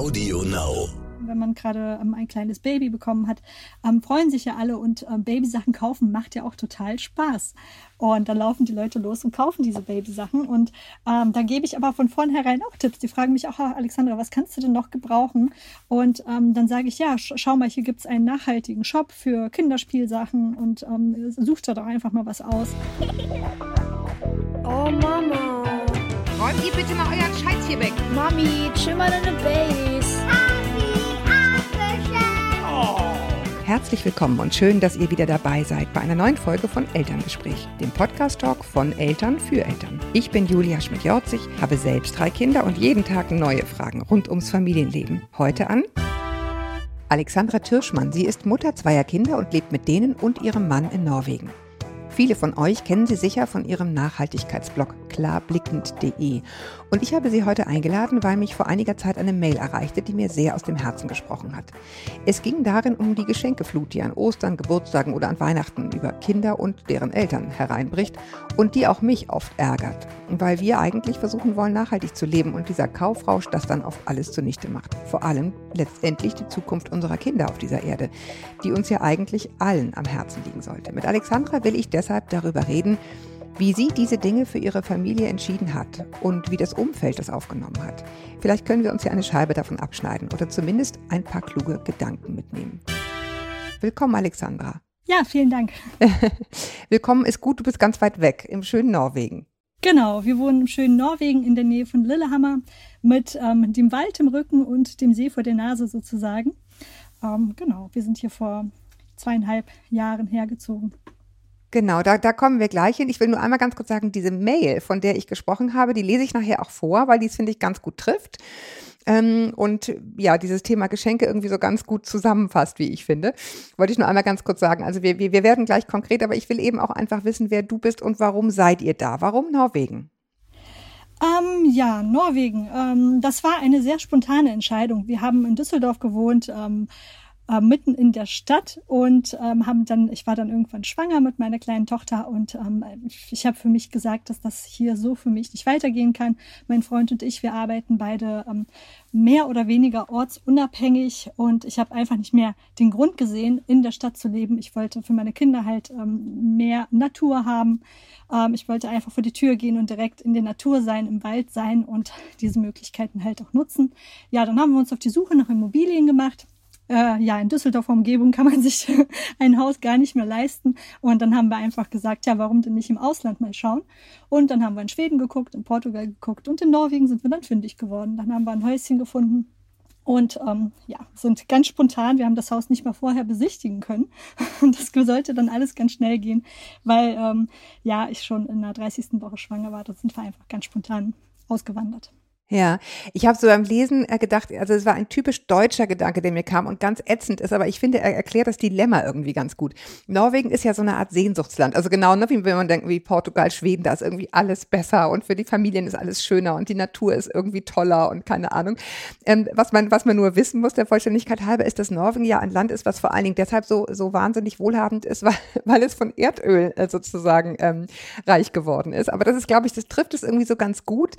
Audio Now. Wenn man gerade ähm, ein kleines Baby bekommen hat, ähm, freuen sich ja alle und ähm, Babysachen kaufen macht ja auch total Spaß. Und dann laufen die Leute los und kaufen diese Babysachen. Und ähm, da gebe ich aber von vornherein auch Tipps. Die fragen mich auch, oh, Alexandra, was kannst du denn noch gebrauchen? Und ähm, dann sage ich, ja, sch schau mal, hier gibt es einen nachhaltigen Shop für Kinderspielsachen und ähm, sucht da doch einfach mal was aus. Oh Mama. Räumt ihr bitte mal euren Scheiß hier weg. Mami, chill mal deine Base. Herzlich willkommen und schön, dass ihr wieder dabei seid bei einer neuen Folge von Elterngespräch, dem Podcast-Talk von Eltern für Eltern. Ich bin Julia Schmidt-Jorzig, habe selbst drei Kinder und jeden Tag neue Fragen rund ums Familienleben. Heute an Alexandra Tirschmann. Sie ist Mutter zweier Kinder und lebt mit denen und ihrem Mann in Norwegen. Viele von euch kennen sie sicher von ihrem Nachhaltigkeitsblog klarblickend.de. Und ich habe sie heute eingeladen, weil mich vor einiger Zeit eine Mail erreichte, die mir sehr aus dem Herzen gesprochen hat. Es ging darin um die Geschenkeflut, die an Ostern, Geburtstagen oder an Weihnachten über Kinder und deren Eltern hereinbricht und die auch mich oft ärgert, weil wir eigentlich versuchen wollen, nachhaltig zu leben und dieser Kaufrausch das dann oft alles zunichte macht. Vor allem letztendlich die Zukunft unserer Kinder auf dieser Erde, die uns ja eigentlich allen am Herzen liegen sollte. Mit Alexandra will ich deshalb darüber reden, wie sie diese Dinge für ihre Familie entschieden hat und wie das Umfeld das aufgenommen hat. Vielleicht können wir uns ja eine Scheibe davon abschneiden oder zumindest ein paar kluge Gedanken mitnehmen. Willkommen, Alexandra. Ja, vielen Dank. Willkommen ist gut, du bist ganz weit weg, im schönen Norwegen. Genau, wir wohnen im schönen Norwegen in der Nähe von Lillehammer mit ähm, dem Wald im Rücken und dem See vor der Nase sozusagen. Ähm, genau, wir sind hier vor zweieinhalb Jahren hergezogen. Genau, da, da kommen wir gleich hin. Ich will nur einmal ganz kurz sagen, diese Mail, von der ich gesprochen habe, die lese ich nachher auch vor, weil die es, finde ich, ganz gut trifft. Ähm, und ja, dieses Thema Geschenke irgendwie so ganz gut zusammenfasst, wie ich finde. Wollte ich nur einmal ganz kurz sagen. Also wir, wir, wir werden gleich konkret, aber ich will eben auch einfach wissen, wer du bist und warum seid ihr da? Warum Norwegen? Ähm, ja, Norwegen. Ähm, das war eine sehr spontane Entscheidung. Wir haben in Düsseldorf gewohnt, ähm, äh, mitten in der Stadt und ähm, haben dann, ich war dann irgendwann schwanger mit meiner kleinen Tochter und ähm, ich habe für mich gesagt, dass das hier so für mich nicht weitergehen kann. Mein Freund und ich, wir arbeiten beide ähm, mehr oder weniger ortsunabhängig und ich habe einfach nicht mehr den Grund gesehen, in der Stadt zu leben. Ich wollte für meine Kinder halt ähm, mehr Natur haben. Ähm, ich wollte einfach vor die Tür gehen und direkt in der Natur sein, im Wald sein und diese Möglichkeiten halt auch nutzen. Ja, dann haben wir uns auf die Suche nach Immobilien gemacht äh, ja, in Düsseldorfer Umgebung kann man sich ein Haus gar nicht mehr leisten. Und dann haben wir einfach gesagt, ja, warum denn nicht im Ausland mal schauen? Und dann haben wir in Schweden geguckt, in Portugal geguckt und in Norwegen sind wir dann fündig geworden. Dann haben wir ein Häuschen gefunden. Und ähm, ja, sind ganz spontan. Wir haben das Haus nicht mal vorher besichtigen können. Und das sollte dann alles ganz schnell gehen, weil ähm, ja, ich schon in der 30. Woche schwanger war. Da sind wir einfach ganz spontan ausgewandert. Ja, ich habe so beim Lesen äh, gedacht, also es war ein typisch deutscher Gedanke, der mir kam und ganz ätzend ist, aber ich finde, er erklärt das Dilemma irgendwie ganz gut. Norwegen ist ja so eine Art Sehnsuchtsland, also genau, ne, wie wenn man denkt, wie Portugal, Schweden, da ist irgendwie alles besser und für die Familien ist alles schöner und die Natur ist irgendwie toller und keine Ahnung. Ähm, was man, was man nur wissen muss, der Vollständigkeit halber, ist, dass Norwegen ja ein Land ist, was vor allen Dingen deshalb so, so wahnsinnig wohlhabend ist, weil, weil es von Erdöl äh, sozusagen ähm, reich geworden ist. Aber das ist, glaube ich, das trifft es irgendwie so ganz gut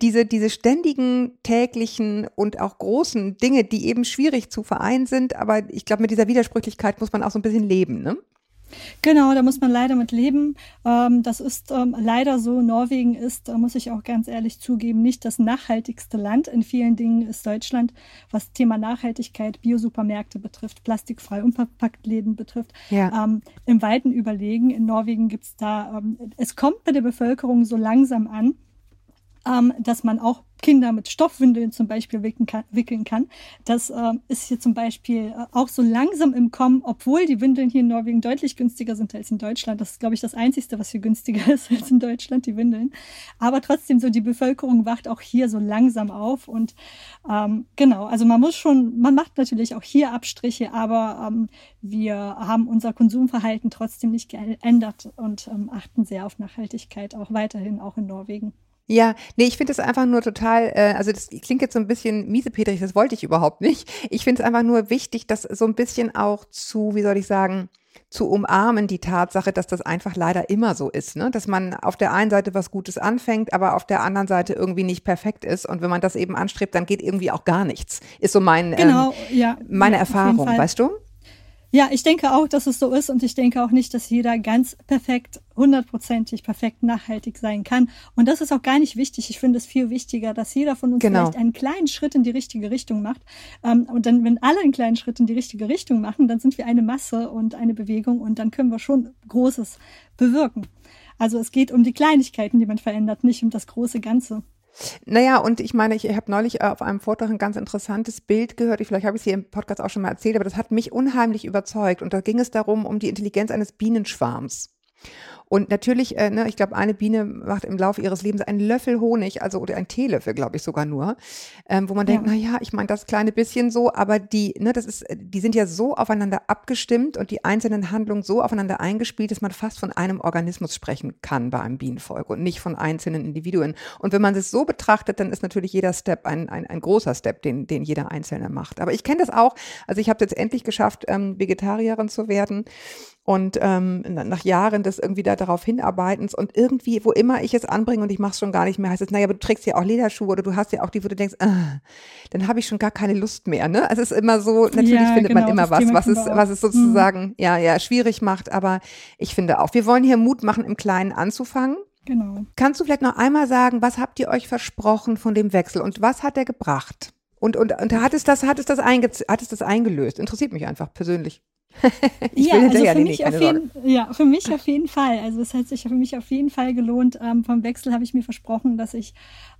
diese, diese ständigen, täglichen und auch großen Dinge, die eben schwierig zu vereinen sind, aber ich glaube, mit dieser Widersprüchlichkeit muss man auch so ein bisschen leben, ne? Genau, da muss man leider mit leben. Ähm, das ist ähm, leider so. Norwegen ist, da muss ich auch ganz ehrlich zugeben, nicht das nachhaltigste Land. In vielen Dingen ist Deutschland, was Thema Nachhaltigkeit, Biosupermärkte betrifft, plastikfrei unverpackt Läden betrifft, ja. ähm, im Weiten überlegen. In Norwegen gibt's da, ähm, es kommt bei der Bevölkerung so langsam an, ähm, dass man auch Kinder mit Stoffwindeln zum Beispiel wickeln kann. Wickeln kann. Das äh, ist hier zum Beispiel äh, auch so langsam im Kommen, obwohl die Windeln hier in Norwegen deutlich günstiger sind als in Deutschland. Das ist, glaube ich, das Einzige, was hier günstiger ist als in Deutschland, die Windeln. Aber trotzdem, so die Bevölkerung wacht auch hier so langsam auf. Und ähm, genau, also man muss schon, man macht natürlich auch hier Abstriche, aber ähm, wir haben unser Konsumverhalten trotzdem nicht geändert und ähm, achten sehr auf Nachhaltigkeit, auch weiterhin, auch in Norwegen. Ja, nee, ich finde es einfach nur total, äh, also das klingt jetzt so ein bisschen miesepetrig, das wollte ich überhaupt nicht. Ich finde es einfach nur wichtig, das so ein bisschen auch zu, wie soll ich sagen, zu umarmen, die Tatsache, dass das einfach leider immer so ist, ne? dass man auf der einen Seite was Gutes anfängt, aber auf der anderen Seite irgendwie nicht perfekt ist. Und wenn man das eben anstrebt, dann geht irgendwie auch gar nichts. Ist so mein, Genau, ähm, ja. meine ja, Erfahrung, weißt du? Ja, ich denke auch, dass es so ist und ich denke auch nicht, dass jeder ganz perfekt, hundertprozentig perfekt nachhaltig sein kann. Und das ist auch gar nicht wichtig. Ich finde es viel wichtiger, dass jeder von uns Genau. vielleicht einen kleinen Schritt in die richtige Richtung macht. Ähm, Und dann, wenn alle einen kleinen Schritt in die richtige Richtung machen, dann sind wir eine Masse und eine Bewegung und dann können wir schon Großes bewirken. Also es geht um die Kleinigkeiten, die man verändert, nicht um das große Ganze. Naja, und ich meine, ich habe neulich äh, auf einem Vortrag ein ganz interessantes Bild gehört. Ich, vielleicht habe ich es hier im Podcast auch schon mal erzählt, aber das hat mich unheimlich überzeugt. Und da ging es darum, um die Intelligenz eines Bienenschwarms. Und natürlich, äh, ne, ich glaube, eine Biene macht im Laufe ihres Lebens einen Löffel Honig, also oder ein Teelöffel, glaube ich sogar nur, ähm, wo man denkt, Ja. na ja, ich meine das kleine bisschen so, aber die, ne, das ist, die sind ja so aufeinander abgestimmt und die einzelnen Handlungen so aufeinander eingespielt, dass man fast von einem Organismus sprechen kann bei einem Bienenvolk und nicht von einzelnen Individuen. Und wenn man es so betrachtet, dann ist natürlich jeder Step ein, ein, ein großer Step, den, den jeder Einzelne macht. Aber ich kenne das auch. Also ich habe jetzt endlich geschafft, ähm, Vegetarierin zu werden. Und ähm, na- nach Jahren des irgendwie da darauf hinarbeitens und irgendwie, wo immer ich es anbringe und ich mache es schon gar nicht mehr, heißt es, naja, aber du trägst ja auch Lederschuhe oder du hast ja auch die, wo du denkst, ah, dann habe ich schon gar keine Lust mehr. Ne? Also es ist immer so, natürlich Ja, findet genau, man immer was, Thema was es, was es sozusagen ja, ja, schwierig macht. Aber ich finde auch, wir wollen hier Mut machen, im Kleinen anzufangen. Genau. Kannst du vielleicht noch einmal sagen, was habt ihr euch versprochen von dem Wechsel und was hat er gebracht? Und, und, und hat es das, hat es das, einge, hat es das eingelöst? Interessiert mich einfach persönlich. Ich ja, also für mich, auf jeden, ja, für mich auf jeden Fall. Also es hat sich für mich auf jeden Fall gelohnt. Ähm, vom Wechsel habe ich mir versprochen, dass ich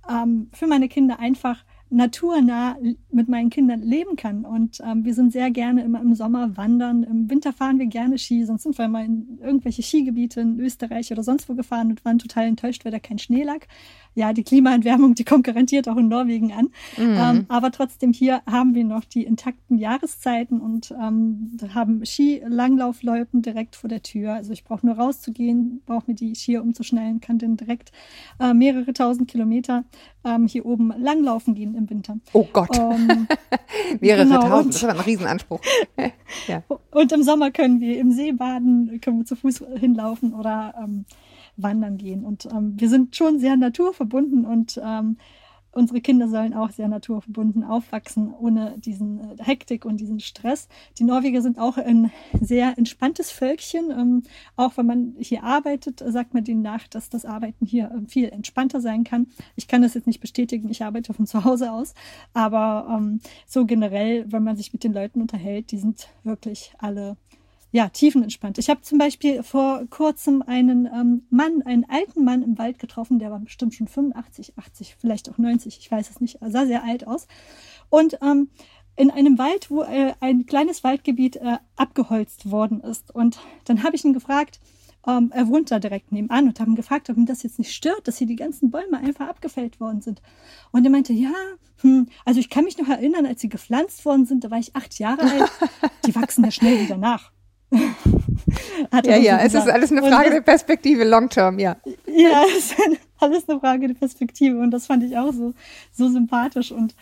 ähm, für meine Kinder einfach naturnah mit meinen Kindern leben kann. Und ähm, wir sind sehr gerne immer im Sommer wandern. Im Winter fahren wir gerne Ski, sonst sind wir mal in irgendwelche Skigebiete in Österreich oder sonst wo gefahren und waren total enttäuscht, weil da kein Schnee lag. Ja, die Klimaentwärmung, die kommt garantiert auch in Norwegen an. Mhm. Ähm, aber trotzdem hier haben wir noch die intakten Jahreszeiten und ähm, haben Ski-Langlaufloipen direkt vor der Tür. Also ich brauche nur rauszugehen, brauche mir die Skier umzuschnallen, kann dann direkt äh, mehrere tausend Kilometer ähm, hier oben langlaufen gehen im Winter. Oh Gott, Ähm, mehrere genau, tausend, und- das ist ein Riesenanspruch. ja. und im Sommer können wir im See baden, können wir zu Fuß hinlaufen oder ähm, wandern gehen. Und ähm, wir sind schon sehr naturverbunden und ähm, unsere Kinder sollen auch sehr naturverbunden aufwachsen, ohne diesen äh, Hektik und diesen Stress. Die Norweger sind auch ein sehr entspanntes Völkchen. Ähm, auch wenn man hier arbeitet, sagt man denen nach, dass das Arbeiten hier ähm, viel entspannter sein kann. Ich kann das jetzt nicht bestätigen, ich arbeite von zu Hause aus, aber ähm, so generell, wenn man sich mit den Leuten unterhält, die sind wirklich alle ja, tiefenentspannt. Ich habe zum Beispiel vor kurzem einen ähm, Mann, einen alten Mann im Wald getroffen, der war bestimmt schon 85, 80, vielleicht auch 90, ich weiß es nicht, er sah sehr alt aus. Und ähm, in einem Wald, wo äh, ein kleines Waldgebiet äh, abgeholzt worden ist. Und dann habe ich ihn gefragt, ähm, er wohnt da direkt nebenan und haben gefragt, ob ihn das jetzt nicht stört, dass hier die ganzen Bäume einfach abgefällt worden sind. Und er meinte, ja, hm, also ich kann mich noch erinnern, als sie gepflanzt worden sind, da war ich acht Jahre alt, die wachsen ja schnell wieder nach. Ja, ja, es ist alles eine Frage das- der Perspektive, long term, ja. ja, es ist alles eine Frage der Perspektive und das fand ich auch so, so sympathisch und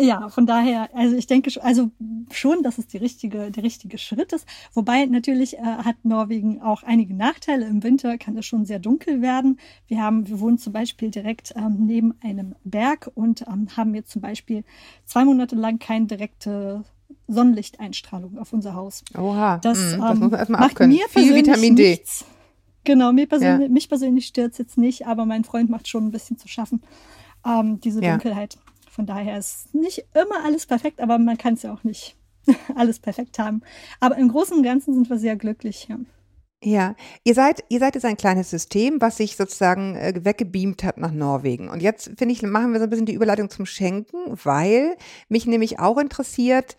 ja, von daher, also ich denke schon, also schon, dass es die richtige, der richtige Schritt ist. Wobei natürlich äh, hat Norwegen auch einige Nachteile. Im Winter kann es schon sehr dunkel werden. Wir haben, wir wohnen zum Beispiel direkt ähm, neben einem Berg und ähm, haben jetzt zum Beispiel zwei Monate lang keine direkte Sonnenlichteinstrahlung auf unser Haus. Oha, Das, das ähm, muss man erstmal macht abkönnen. mir Viel Vitamin D. Nichts. Genau, mir persönlich, mich persönlich stört es jetzt nicht, aber mein Freund macht schon ein bisschen zu schaffen, ähm, diese Ja. Dunkelheit. Von daher ist nicht immer alles perfekt, aber man kann es ja auch nicht alles perfekt haben. Aber im Großen und Ganzen sind wir sehr glücklich. Ja. Ja, ihr seid, ihr seid jetzt ein kleines System, was sich sozusagen äh, weggebeamt hat nach Norwegen. Und jetzt finde ich, machen wir so ein bisschen die Überleitung zum Schenken, weil mich nämlich auch interessiert,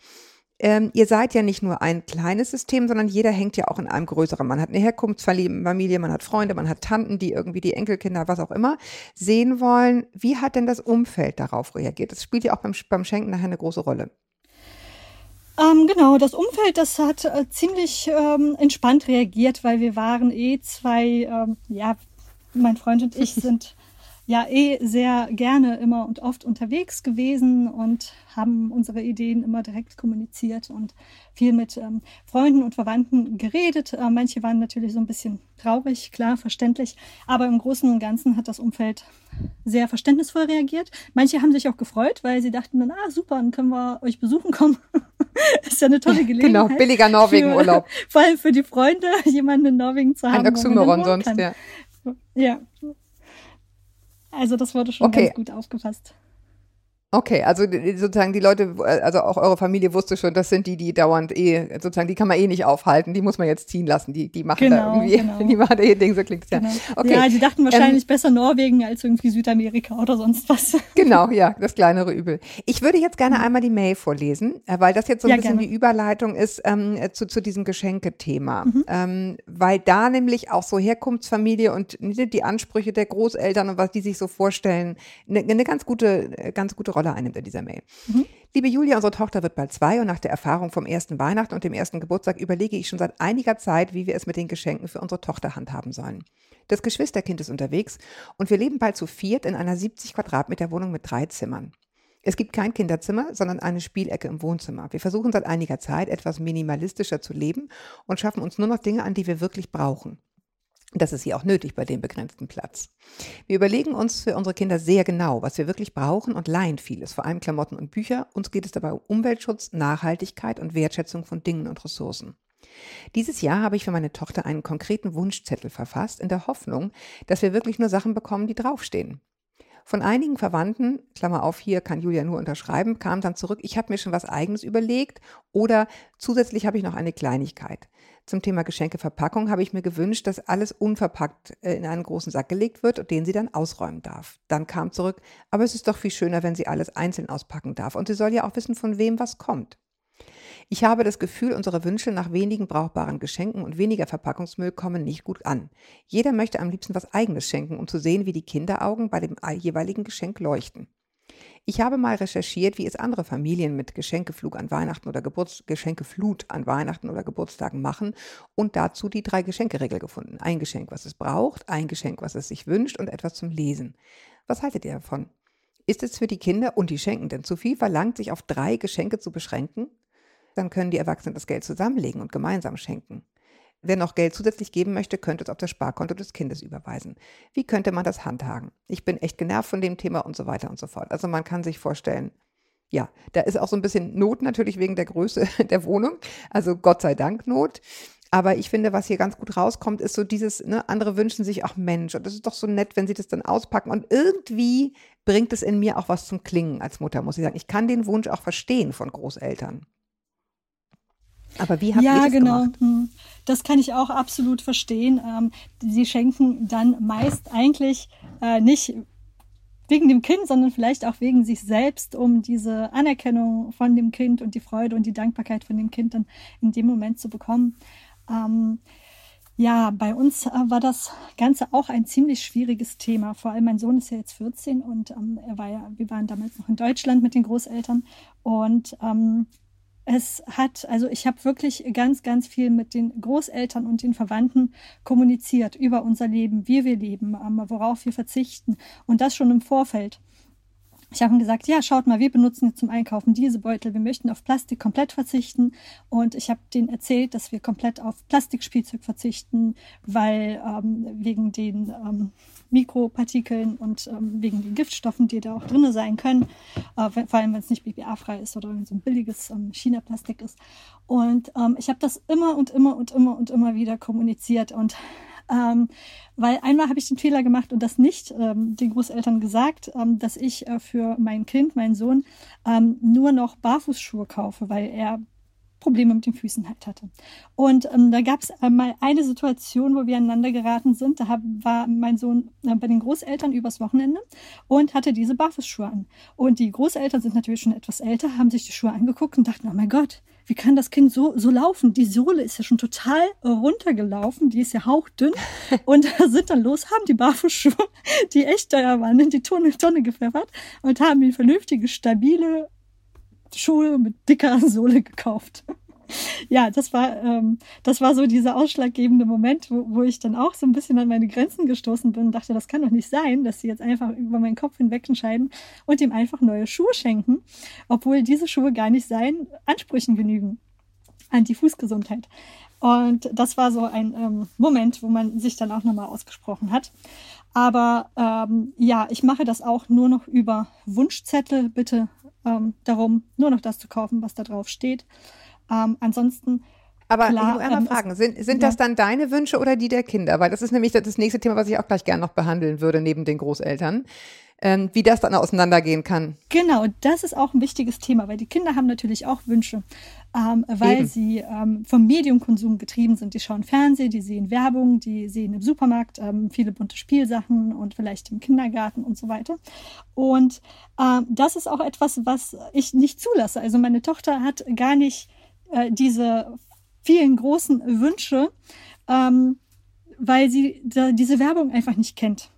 ähm, ihr seid ja nicht nur ein kleines System, sondern jeder hängt ja auch in einem größeren. Man hat eine Herkunftsfamilie, man hat Freunde, man hat Tanten, die irgendwie die Enkelkinder, was auch immer, sehen wollen. Wie hat denn das Umfeld darauf reagiert? Das spielt ja auch beim, beim Schenken nachher eine große Rolle. Ähm, genau, das Umfeld, das hat äh, ziemlich ähm, entspannt reagiert, weil wir waren eh zwei, ähm, ja, mein Freund und ich sind ja eh sehr gerne immer und oft unterwegs gewesen und haben unsere Ideen immer direkt kommuniziert und viel mit ähm, Freunden und Verwandten geredet. Äh, manche waren natürlich so ein bisschen traurig, klar, verständlich, aber im Großen und Ganzen hat das Umfeld sehr verständnisvoll reagiert. Manche haben sich auch gefreut, weil sie dachten dann, ah super, dann können wir euch besuchen kommen. ist ja eine tolle Gelegenheit. Genau, billiger Norwegen-Urlaub. Vor allem für die Freunde, jemanden in Norwegen zu haben. Ein Oxymoron sonst, kann. ja. Ja. Also das wurde schon Okay. ganz gut aufgefasst. Okay, also sozusagen die Leute, also auch eure Familie wusste schon, das sind die, die dauernd eh, sozusagen, die kann man eh nicht aufhalten, die muss man jetzt ziehen lassen, die, die machen da Genau, irgendwie, genau. die machen da ihr Ding, so klingt ja. Genau. Okay, Ja, die dachten wahrscheinlich besser Norwegen als irgendwie Südamerika oder sonst was. Genau, ja, das kleinere Übel. Ich würde jetzt gerne einmal die Mail vorlesen, äh, weil das jetzt so ein Ja, bisschen gerne. die Überleitung ist ähm, äh, zu, zu diesem Geschenkethema. Mhm. Ähm, weil da nämlich auch so Herkunftsfamilie und die Ansprüche der Großeltern und was die sich so vorstellen, eine, eine ganz gute, äh, ganz gute Rolle einnimmt in dieser Mail. Mhm. Liebe Julia, unsere Tochter wird bald zwei und nach der Erfahrung vom ersten Weihnachten und dem ersten Geburtstag überlege ich schon seit einiger Zeit, wie wir es mit den Geschenken für unsere Tochter handhaben sollen. Das Geschwisterkind ist unterwegs und wir leben bald zu viert in einer 70 Quadratmeter Wohnung mit drei Zimmern. Es gibt kein Kinderzimmer, sondern eine Spielecke im Wohnzimmer. Wir versuchen seit einiger Zeit etwas minimalistischer zu leben und schaffen uns nur noch Dinge an, die wir wirklich brauchen. Das ist hier auch nötig bei dem begrenzten Platz. Wir überlegen uns für unsere Kinder sehr genau, was wir wirklich brauchen und leihen vieles, vor allem Klamotten und Bücher. Uns geht es dabei um Umweltschutz, Nachhaltigkeit und Wertschätzung von Dingen und Ressourcen. Dieses Jahr habe ich für meine Tochter einen konkreten Wunschzettel verfasst, in der Hoffnung, dass wir wirklich nur Sachen bekommen, die draufstehen. Von einigen Verwandten, Klammer auf, hier kann Julia nur unterschreiben, kam dann zurück, ich habe mir schon was eigenes überlegt oder zusätzlich habe ich noch eine Kleinigkeit. Zum Thema Geschenkeverpackung habe ich mir gewünscht, dass alles unverpackt äh, in einen großen Sack gelegt wird und den sie dann ausräumen darf. Dann kam zurück, aber es ist doch viel schöner, wenn sie alles einzeln auspacken darf und sie soll ja auch wissen, von wem was kommt. Ich habe das Gefühl, unsere Wünsche nach wenigen brauchbaren Geschenken und weniger Verpackungsmüll kommen nicht gut an. Jeder möchte am liebsten was eigenes schenken, um zu sehen, wie die Kinderaugen bei dem jeweiligen Geschenk leuchten. Ich habe mal recherchiert, wie es andere Familien mit Geschenkeflug an Weihnachten oder Geburts Geschenkeflut an Weihnachten oder Geburtstagen machen und dazu die drei Geschenkeregel gefunden. Ein Geschenk, was es braucht, ein Geschenk, was es sich wünscht und etwas zum Lesen. Was haltet ihr davon? Ist es für die Kinder und die Schenkenden zu viel verlangt, sich auf drei Geschenke zu beschränken? Dann können die Erwachsenen das Geld zusammenlegen und gemeinsam schenken. Wer noch Geld zusätzlich geben möchte, könnte es auf das Sparkonto des Kindes überweisen. Wie könnte man das handhaben? Ich bin echt genervt von dem Thema und so weiter und so fort. Also man kann sich vorstellen, ja, da ist auch so ein bisschen Not natürlich wegen der Größe der Wohnung. Also Gott sei Dank Not. Aber ich finde, was hier ganz gut rauskommt, ist so dieses, ne, andere wünschen sich auch Mensch. Und das ist doch so nett, wenn sie das dann auspacken. Und irgendwie bringt es in mir auch was zum Klingen als Mutter, muss ich sagen. Ich kann den Wunsch auch verstehen von Großeltern. Aber wie habt ihr ja, das genau. gemacht? Hm. Das kann ich auch absolut verstehen. Ähm, sie schenken dann meist eigentlich äh, nicht wegen dem Kind, sondern vielleicht auch wegen sich selbst, um diese Anerkennung von dem Kind und die Freude und die Dankbarkeit von dem Kind dann in dem Moment zu bekommen. Ähm, ja, bei uns äh, war das Ganze auch ein ziemlich schwieriges Thema. Vor allem mein Sohn ist ja jetzt 14 und ähm, er war ja, wir waren damals noch in Deutschland mit den Großeltern und ähm, es hat, also ich habe wirklich ganz, ganz viel mit den Großeltern und den Verwandten kommuniziert über unser Leben, wie wir leben, ähm, worauf wir verzichten und das schon im Vorfeld. Ich habe ihm gesagt, ja, schaut mal, wir benutzen jetzt zum Einkaufen diese Beutel. Wir möchten auf Plastik komplett verzichten. Und ich habe denen erzählt, dass wir komplett auf Plastikspielzeug verzichten, weil ähm, wegen den ähm, Mikropartikeln und ähm, wegen den Giftstoffen, die da auch drin sein können, äh, wenn, vor allem wenn es nicht BPA-frei ist oder so ein billiges ähm, China-Plastik ist. Und ähm, ich habe das immer und immer und immer und immer wieder kommuniziert und ähm, weil einmal habe ich den Fehler gemacht und das nicht ähm, den Großeltern gesagt, ähm, dass ich äh, für mein Kind, meinen Sohn, ähm, nur noch Barfußschuhe kaufe, weil er Probleme mit den Füßen halt hatte. Und ähm, da gab es äh, mal eine Situation, wo wir aneinander geraten sind. Da hab, war mein Sohn äh, bei den Großeltern übers Wochenende und hatte diese Barfußschuhe an. Und die Großeltern sind natürlich schon etwas älter, haben sich die Schuhe angeguckt und dachten, oh mein Gott, wie kann das Kind so, so laufen? Die Sohle ist ja schon total runtergelaufen, die ist ja hauchdünn. Und sind dann los, haben die Barfußschuhe, die echt teuer waren, in die Tonne, Tonne gepfeffert und haben die vernünftige, stabile Schuhe mit dicker Sohle gekauft. ja, das war, ähm, das war so dieser ausschlaggebende Moment, wo, wo ich dann auch so ein bisschen an meine Grenzen gestoßen bin und dachte, das kann doch nicht sein, dass sie jetzt einfach über meinen Kopf hinweg entscheiden und ihm einfach neue Schuhe schenken, obwohl diese Schuhe gar nicht seinen Ansprüchen genügen an die Fußgesundheit. Und das war so ein ähm, Moment, wo man sich dann auch nochmal ausgesprochen hat. Aber ähm, ja, ich mache das auch nur noch über Wunschzettel. Bitte ähm, darum, nur noch das zu kaufen, was da drauf steht. Ähm, ansonsten. Aber klar, ich muss einmal ähm, fragen, sind, sind ja. das dann deine Wünsche oder die der Kinder? Weil das ist nämlich das nächste Thema, was ich auch gleich gerne noch behandeln würde, neben den Großeltern. Ähm, wie das dann auseinandergehen kann. Genau, das ist auch ein wichtiges Thema, weil die Kinder haben natürlich auch Wünsche, ähm, weil Eben. sie ähm, vom Mediumkonsum getrieben sind. Die schauen Fernsehen, die sehen Werbung, die sehen im Supermarkt ähm, viele bunte Spielsachen und vielleicht im Kindergarten und so weiter. Und ähm, das ist auch etwas, was ich nicht zulasse. Also meine Tochter hat gar nicht äh, diese vielen großen Wünsche, ähm, weil sie da, diese Werbung einfach nicht kennt.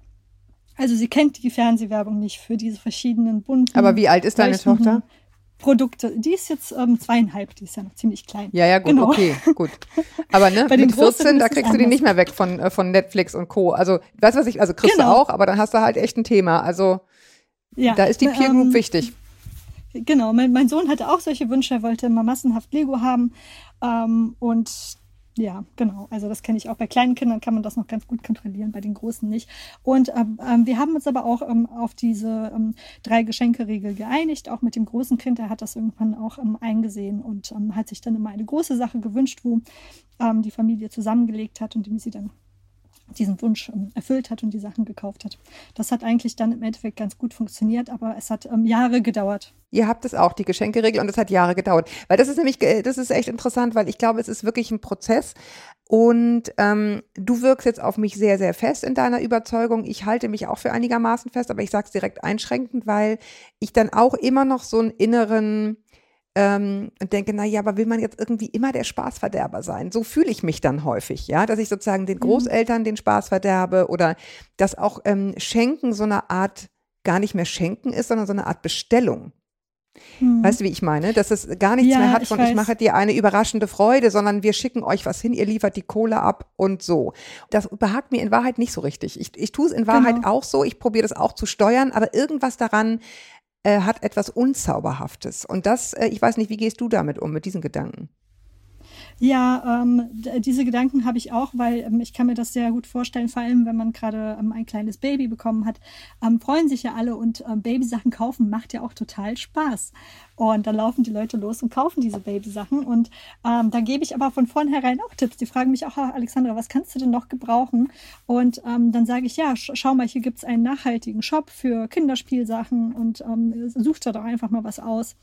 Also sie kennt die Fernsehwerbung nicht für diese verschiedenen bunten. Aber wie alt ist deine Tochter? Produkte. Die ist jetzt ähm, zweieinhalb, die ist ja noch ziemlich klein. Ja, ja, gut, Genau. okay, gut. Aber ne, Bei den mit Großen 14, da kriegst du die nicht mehr weg von, äh, von Netflix und Co. Also, weißt du was ich, also kriegst du Genau. auch, aber dann hast du halt echt ein Thema. Also, Ja, da ist die Peer Group ähm, wichtig. Genau, mein, mein Sohn hatte auch solche Wünsche, er wollte immer massenhaft Lego haben. Ähm, und ja, genau. Also das kenne ich auch. Bei kleinen Kindern kann man das noch ganz gut kontrollieren, bei den Großen nicht. Und ähm, ähm, wir haben uns aber auch ähm, auf diese ähm, drei Geschenke-Regel geeinigt. Auch mit dem großen Kind, er hat das irgendwann auch ähm, eingesehen und ähm, hat sich dann immer eine große Sache gewünscht, wo die Familie zusammengelegt hat und die sie dann diesen Wunsch ähm, erfüllt hat und die Sachen gekauft hat. Das hat eigentlich dann im Endeffekt ganz gut funktioniert, aber es hat ähm, Jahre gedauert. Ihr habt es auch, die Geschenkeregel, und das hat Jahre gedauert. Weil das ist nämlich, das ist echt interessant, weil ich glaube, es ist wirklich ein Prozess. Und ähm, du wirkst jetzt auf mich sehr, sehr fest in deiner Überzeugung. Ich halte mich auch für einigermaßen fest, aber ich sage es direkt einschränkend, weil ich dann auch immer noch so einen inneren ähm, und denke, na ja, aber will man jetzt irgendwie immer der Spaßverderber sein? So fühle ich mich dann häufig, ja, dass ich sozusagen den Großeltern den Spaß verderbe oder dass auch ähm, Schenken so eine Art gar nicht mehr Schenken ist, sondern so eine Art Bestellung. Weißt du, wie ich meine? Dass es gar nichts Ja, mehr hat ich von ich weiß. mache dir eine überraschende Freude, sondern wir schicken euch was hin, ihr liefert die Kohle ab und so. Das behagt mir in Wahrheit nicht so richtig. Ich, ich tue es in Wahrheit Genau. auch so, ich probiere das auch zu steuern, aber irgendwas daran äh, hat etwas Unzauberhaftes. Und das, äh, ich weiß nicht, wie gehst du damit um, mit diesen Gedanken? Ja, ähm, diese Gedanken habe ich auch, weil ähm, ich kann mir das sehr gut vorstellen, vor allem wenn man gerade ähm, ein kleines Baby bekommen hat, ähm, freuen sich ja alle und ähm, Babysachen kaufen macht ja auch total Spaß. Und dann laufen die Leute los und kaufen diese Babysachen und ähm, da gebe ich aber von vornherein auch Tipps. Die fragen mich auch, "Ah, Alexandra, was kannst du denn noch gebrauchen? Und dann sage ich, ja, sch schau mal, hier gibt's einen nachhaltigen Shop für Kinderspielsachen und such da doch einfach mal was aus.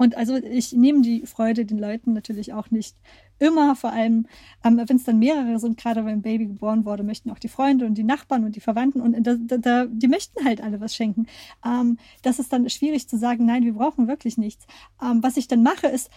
Und also ich nehme die Freude den Leuten natürlich auch nicht immer, vor allem ähm, wenn es dann mehrere sind, gerade wenn ein Baby geboren wurde, möchten auch die Freunde und die Nachbarn und die Verwandten und da, da, da, die möchten halt alle was schenken. Ähm, das ist dann schwierig zu sagen, nein, wir brauchen wirklich nichts. Ähm, was ich dann mache, ist,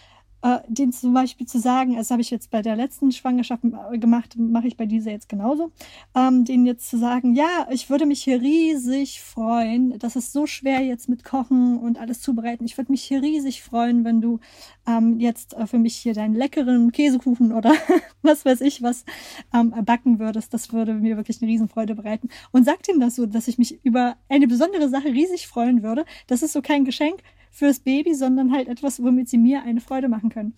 äh, denen zum Beispiel zu sagen, das habe ich jetzt bei der letzten Schwangerschaft äh, gemacht, mache ich bei dieser jetzt genauso, ähm, denen jetzt zu sagen, ja, ich würde mich hier riesig freuen, das ist so schwer jetzt mit Kochen und alles zubereiten, ich würde mich hier riesig freuen, wenn du ähm, jetzt äh, für mich hier deinen leckeren Käsekuchen oder was weiß ich was ähm, backen würdest, das würde mir wirklich eine Riesenfreude bereiten. Und sag denen das so, dass ich mich über eine besondere Sache riesig freuen würde. Das ist so kein Geschenk fürs Baby, sondern halt etwas, womit sie mir eine Freude machen können.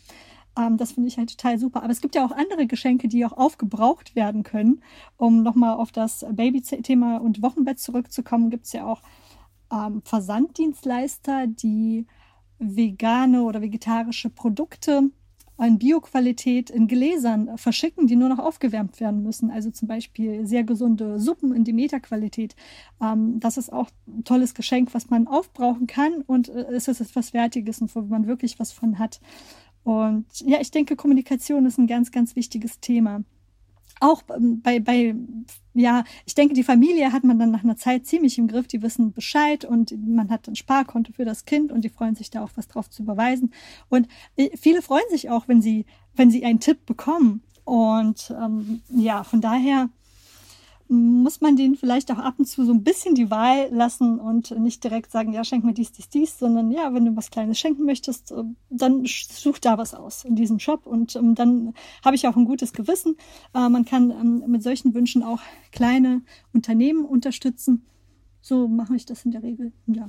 Ähm, das finde ich halt total super. Aber es gibt ja auch andere Geschenke, die auch aufgebraucht werden können. Um nochmal auf das Baby-Thema und Wochenbett zurückzukommen, gibt es ja auch ähm, Versanddienstleister, die vegane oder vegetarische Produkte in Bioqualität in Gläsern verschicken, die nur noch aufgewärmt werden müssen. Also zum Beispiel sehr gesunde Suppen in Demeter-Qualität. Ähm, das ist auch ein tolles Geschenk, was man aufbrauchen kann und äh, es ist etwas Wertiges und wo man wirklich was von hat. Und ja, ich denke, Kommunikation ist ein ganz, ganz wichtiges Thema. Auch ähm, bei, bei, ja, ich denke, die Familie hat man dann nach einer Zeit ziemlich im Griff. Die wissen Bescheid und man hat ein Sparkonto für das Kind und die freuen sich da auch was drauf zu überweisen. Und äh, viele freuen sich auch, wenn sie, wenn sie einen Tipp bekommen. Und ähm, ja, von daher muss man denen vielleicht auch ab und zu so ein bisschen die Wahl lassen und nicht direkt sagen, ja, schenk mir dies, dies, dies, sondern ja, wenn du was Kleines schenken möchtest, äh, dann such da was aus in diesem Shop und ähm, dann habe ich auch ein gutes Gewissen. Äh, man kann ähm, mit solchen Wünschen auch kleine Unternehmen unterstützen. So mache ich das in der Regel. Ja.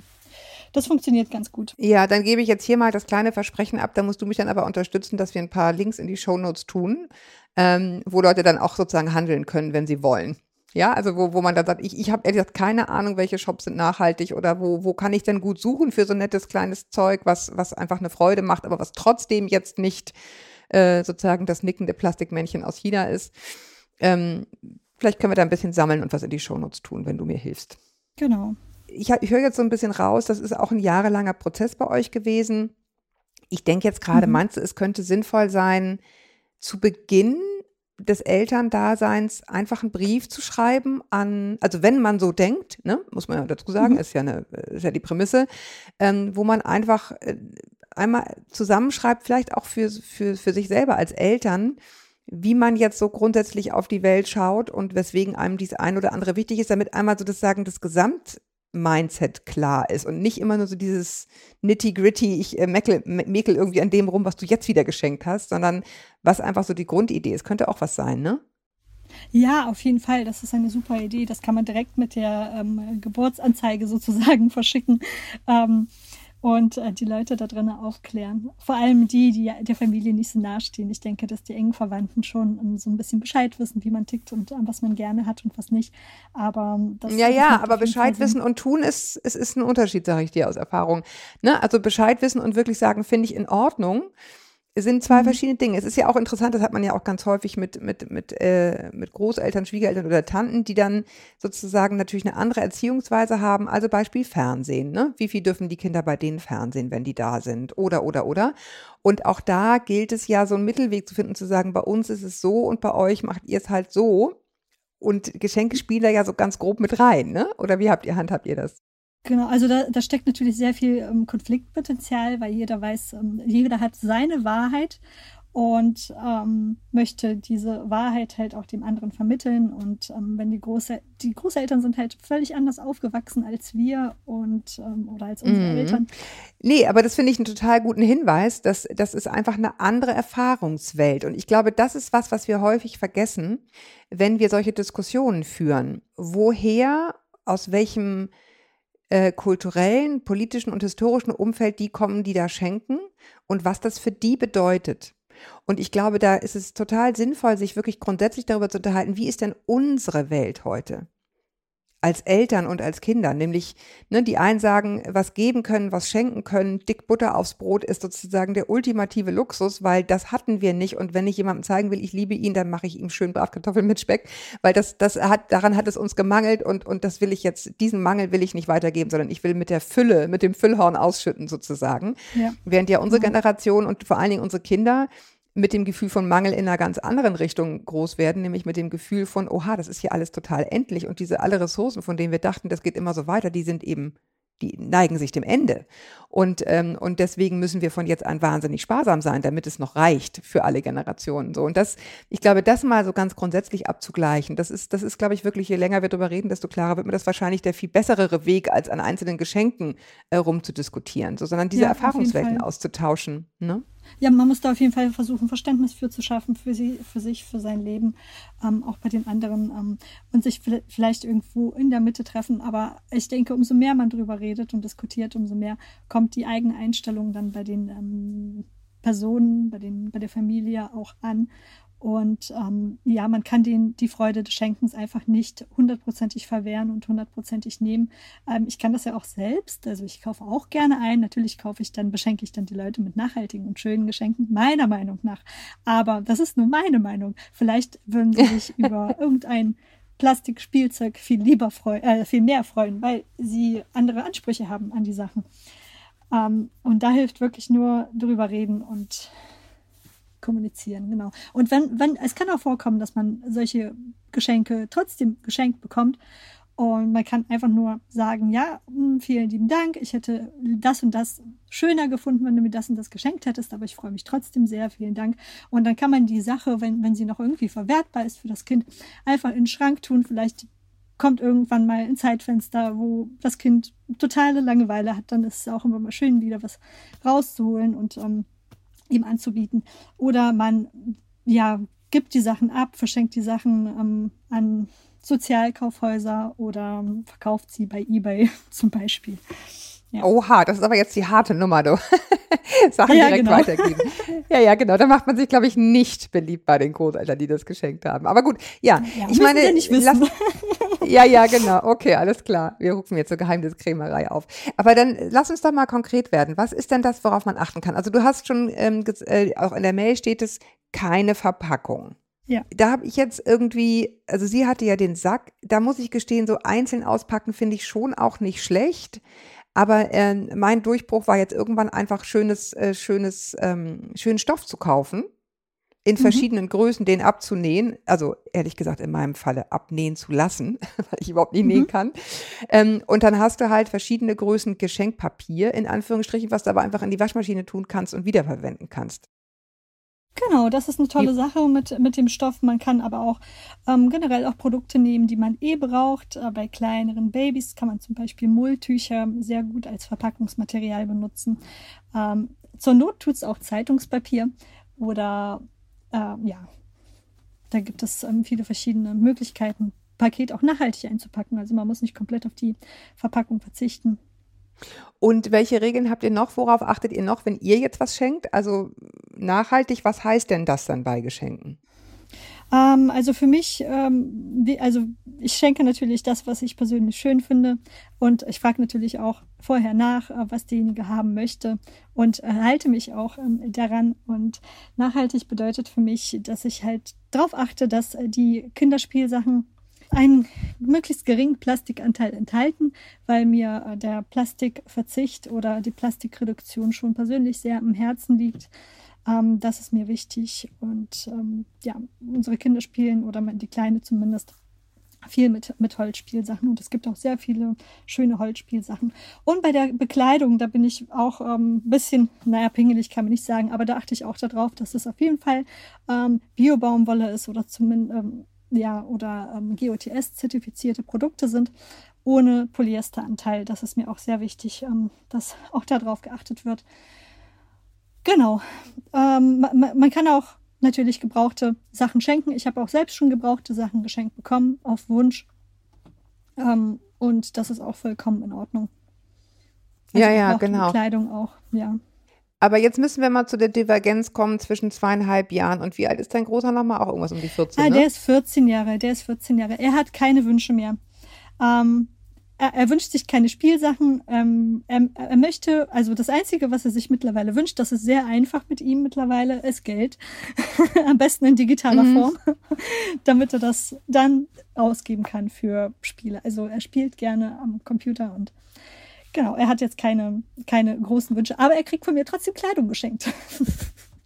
Das funktioniert ganz gut. Ja, dann gebe ich jetzt hier mal das kleine Versprechen ab. Da musst du mich dann aber unterstützen, dass wir ein paar Links in die Shownotes tun, ähm, wo Leute dann auch sozusagen handeln können, wenn sie wollen. Ja, also wo, wo man dann sagt, ich, ich habe ehrlich gesagt keine Ahnung, welche Shops sind nachhaltig oder wo, wo kann ich denn gut suchen für so nettes kleines Zeug, was, was einfach eine Freude macht, aber was trotzdem jetzt nicht äh, sozusagen das nickende Plastikmännchen aus China ist. Ähm, vielleicht können wir da ein bisschen sammeln und was in die Shownotes tun, wenn du mir hilfst. Genau. Ich, ich höre jetzt so ein bisschen raus, das ist auch ein jahrelanger Prozess bei euch gewesen. Ich denke jetzt gerade, mhm. meinst du, es könnte sinnvoll sein, zu Beginn des Elterndaseins einfach einen Brief zu schreiben an, also wenn man so denkt, ne, muss man ja dazu sagen, mhm. ist ja eine, ist ja die Prämisse, ähm, wo man einfach äh, einmal zusammenschreibt, vielleicht auch für, für, für sich selber als Eltern, wie man jetzt so grundsätzlich auf die Welt schaut und weswegen einem dies ein oder andere wichtig ist, damit einmal so das Sagen das Gesamt Mindset klar ist und nicht immer nur so dieses nitty-gritty, ich äh, mäkel, mäkel irgendwie an dem rum, was du jetzt wieder geschenkt hast, sondern was einfach so die Grundidee ist. Könnte auch was sein, ne? Ja, auf jeden Fall. Das ist eine super Idee. Das kann man direkt mit der ähm, Geburtsanzeige sozusagen verschicken. Ähm, und äh, die Leute da drinnen aufklären. Vor allem die, die der Familie nicht so nahestehen. Ich denke, dass die engen Verwandten schon um, ähm, so ein bisschen Bescheid wissen, wie man tickt und um, was man gerne hat und was nicht. Aber ähm, das Ja, ja, aber Bescheid wissen und tun ist, es ist ein Unterschied, sage ich dir aus Erfahrung. Ne? Also Bescheid wissen und wirklich sagen, finde ich in Ordnung sind zwei mhm. verschiedene Dinge. Es ist ja auch interessant, das hat man ja auch ganz häufig mit, mit, mit, äh, mit Großeltern, Schwiegereltern oder Tanten, die dann sozusagen natürlich eine andere Erziehungsweise haben. Also Beispiel Fernsehen. Ne? Wie viel dürfen die Kinder bei denen Fernsehen, wenn die da sind? Oder, oder, oder. Und auch da gilt es ja, so einen Mittelweg zu finden, zu sagen, bei uns ist es so und bei euch macht ihr es halt so. Und Geschenke spielen da ja so ganz grob mit rein, ne? Oder wie habt ihr, handhabt ihr das? Genau, also da, da steckt natürlich sehr viel ähm, Konfliktpotenzial, weil jeder weiß, ähm, jeder hat seine Wahrheit und ähm, möchte diese Wahrheit halt auch dem anderen vermitteln. Und ähm, wenn die, Große, die Großeltern sind halt völlig anders aufgewachsen als wir und ähm, oder als unsere mhm. Eltern. Nee, aber das finde ich einen total guten Hinweis. dass das ist einfach eine andere Erfahrungswelt. Und ich glaube, das ist was, was wir häufig vergessen, wenn wir solche Diskussionen führen. Woher, aus welchem äh, kulturellen, politischen und historischen Umfeld die kommen, die da schenken und was das für die bedeutet. Und ich glaube, da ist es total sinnvoll, sich wirklich grundsätzlich darüber zu unterhalten, wie ist denn unsere Welt heute? Als Eltern und als Kinder. Nämlich, ne, die einen sagen, was geben können, was schenken können, dick Butter aufs Brot ist sozusagen der ultimative Luxus, weil das hatten wir nicht. Und wenn ich jemandem zeigen will, ich liebe ihn, dann mache ich ihm schön Bratkartoffeln mit Speck, weil das, das hat, daran hat es uns gemangelt und, und das will ich jetzt, diesen Mangel will ich nicht weitergeben, sondern ich will mit der Fülle, mit dem Füllhorn ausschütten sozusagen. Ja. Während ja unsere Generation und vor allen Dingen unsere Kinder mit dem Gefühl von Mangel in einer ganz anderen Richtung groß werden, nämlich mit dem Gefühl von, oha, das ist hier alles total endlich und diese alle Ressourcen, von denen wir dachten, das geht immer so weiter, die sind eben die neigen sich dem Ende. Und, ähm, und deswegen müssen wir von jetzt an wahnsinnig sparsam sein, damit es noch reicht für alle Generationen. So. Und das, ich glaube, das mal so ganz grundsätzlich abzugleichen, das ist, das ist, glaube ich, wirklich, je länger wir darüber reden, desto klarer wird mir das wahrscheinlich der viel bessere Weg, als an einzelnen Geschenken äh, rumzudiskutieren, so, sondern diese ja, Erfahrungswelten auszutauschen. Ne? Ja, man muss da auf jeden Fall versuchen, Verständnis für zu schaffen, für sie, für sich, für sein Leben, ähm, auch bei den anderen ähm, und sich vielleicht irgendwo in der Mitte treffen. Aber ich denke, umso mehr man darüber redet und diskutiert, umso mehr kommt die eigene Einstellung dann bei den ähm, Personen, bei, den, bei der Familie auch an. Und ähm, ja, man kann den, die Freude des Schenkens einfach nicht hundertprozentig verwehren und hundertprozentig nehmen. Ähm, ich kann das ja auch selbst. Also ich kaufe auch gerne ein. Natürlich kaufe ich dann, beschenke ich dann die Leute mit nachhaltigen und schönen Geschenken, meiner Meinung nach. Aber das ist nur meine Meinung. Vielleicht würden sie sich über irgendein Plastikspielzeug viel lieber freuen, äh, viel mehr freuen, weil sie andere Ansprüche haben an die Sachen. Ähm, und da hilft wirklich nur drüber reden und kommunizieren, genau. Und wenn, wenn, es kann auch vorkommen, dass man solche Geschenke trotzdem geschenkt bekommt Und man kann einfach nur sagen, ja, hm, vielen lieben Dank, ich hätte das und das schöner gefunden, wenn du mir das und das geschenkt hättest, aber ich freue mich trotzdem sehr, vielen Dank. Und dann kann man die Sache, wenn, wenn sie noch irgendwie verwertbar ist für das Kind, einfach in den Schrank tun. Vielleicht kommt irgendwann mal ein Zeitfenster, wo das Kind totale Langeweile hat, dann ist es auch immer mal schön, wieder was rauszuholen und ähm, ihm anzubieten. Oder man, ja, gibt die Sachen ab, verschenkt die Sachen ähm, an Sozialkaufhäuser oder verkauft sie bei eBay zum Beispiel. Ja. Oha, das ist aber jetzt die harte Nummer, du. Sachen ja, direkt genau. weitergeben. Ja, ja, genau. Da macht man sich, glaube ich, nicht beliebt bei den Großeltern, die das geschenkt haben. Aber gut, ja. ja ich meine, nicht. Lass, ja, ja, genau. Okay, alles klar. Wir rufen jetzt zur Geheimniskrämerei auf. Aber dann lass uns doch mal konkret werden. Was ist denn das, worauf man achten kann? Also du hast schon, ähm, äh, auch in der Mail steht es, keine Verpackung. Ja. Da habe ich jetzt irgendwie, also sie hatte ja den Sack, da muss ich gestehen, so einzeln auspacken finde ich schon auch nicht schlecht. Aber äh, mein Durchbruch war jetzt irgendwann einfach schönes, äh, schönes, ähm, schönen Stoff zu kaufen. In mhm. verschiedenen mhm. Größen den abzunähen, also ehrlich gesagt in meinem Falle abnähen zu lassen, weil ich überhaupt nicht mhm. nähen kann. Ähm, und dann hast du halt verschiedene Größen Geschenkpapier, in Anführungsstrichen, was du aber einfach in die Waschmaschine tun kannst und wiederverwenden kannst. Genau, das ist eine tolle Sache mit, mit dem Stoff. Man kann aber auch ähm, generell auch Produkte nehmen, die man eh braucht. Äh, bei kleineren Babys kann man zum Beispiel Mulltücher sehr gut als Verpackungsmaterial benutzen. Ähm, zur Not tut es auch Zeitungspapier oder äh, ja, da gibt es ähm, viele verschiedene Möglichkeiten, Paket auch nachhaltig einzupacken. Also man muss nicht komplett auf die Verpackung verzichten. Und welche Regeln habt ihr noch? Worauf achtet ihr noch, wenn ihr jetzt was schenkt? Also nachhaltig, was heißt denn das dann bei Geschenken? Ähm, also für mich, ähm, wie, also ich schenke natürlich das, was ich persönlich schön finde. Und ich frage natürlich auch vorher nach, äh, was derjenige haben möchte und äh, halte mich auch ähm, daran. Und nachhaltig bedeutet für mich, dass ich halt darauf achte, dass äh, die Kinderspielsachen einen möglichst geringen Plastikanteil enthalten, weil mir äh, der Plastikverzicht oder die Plastikreduktion schon persönlich sehr am Herzen liegt. Ähm, das ist mir wichtig. Und ähm, ja, unsere Kinder spielen oder die Kleine zumindest viel mit, mit Holzspielsachen und es gibt auch sehr viele schöne Holzspielsachen. Und bei der Bekleidung, da bin ich auch ein ähm, bisschen, naja, pingelig kann man nicht sagen, aber da achte ich auch darauf, dass es auf jeden Fall ähm, Bio-Baumwolle ist oder zumindest ähm, ja, oder ähm, GOTS-zertifizierte Produkte sind, ohne Polyesteranteil. Das ist mir auch sehr wichtig, ähm, dass auch darauf geachtet wird. Genau. Ähm, man, man, kann auch natürlich gebrauchte Sachen schenken. Ich habe auch selbst schon gebrauchte Sachen geschenkt bekommen, auf Wunsch. Ähm, und das ist auch vollkommen in Ordnung. Also ja, ja, genau. Kleidung auch, ja. Aber jetzt müssen wir mal zu der Divergenz kommen zwischen zweieinhalb Jahren und wie alt ist dein Großer nochmal? Auch irgendwas um die 14, ah, ne? Der ist 14 Jahre, der ist 14 Jahre. Er hat keine Wünsche mehr. Ähm, er, er, wünscht sich keine Spielsachen. Ähm, er, er, möchte, also das Einzige, was er sich mittlerweile wünscht, das ist sehr einfach mit ihm mittlerweile, ist Geld. Am besten in digitaler mhm. Form, damit er das dann ausgeben kann für Spiele. Also er spielt gerne am Computer und Genau, er hat jetzt keine, keine großen Wünsche, aber er kriegt von mir trotzdem Kleidung geschenkt.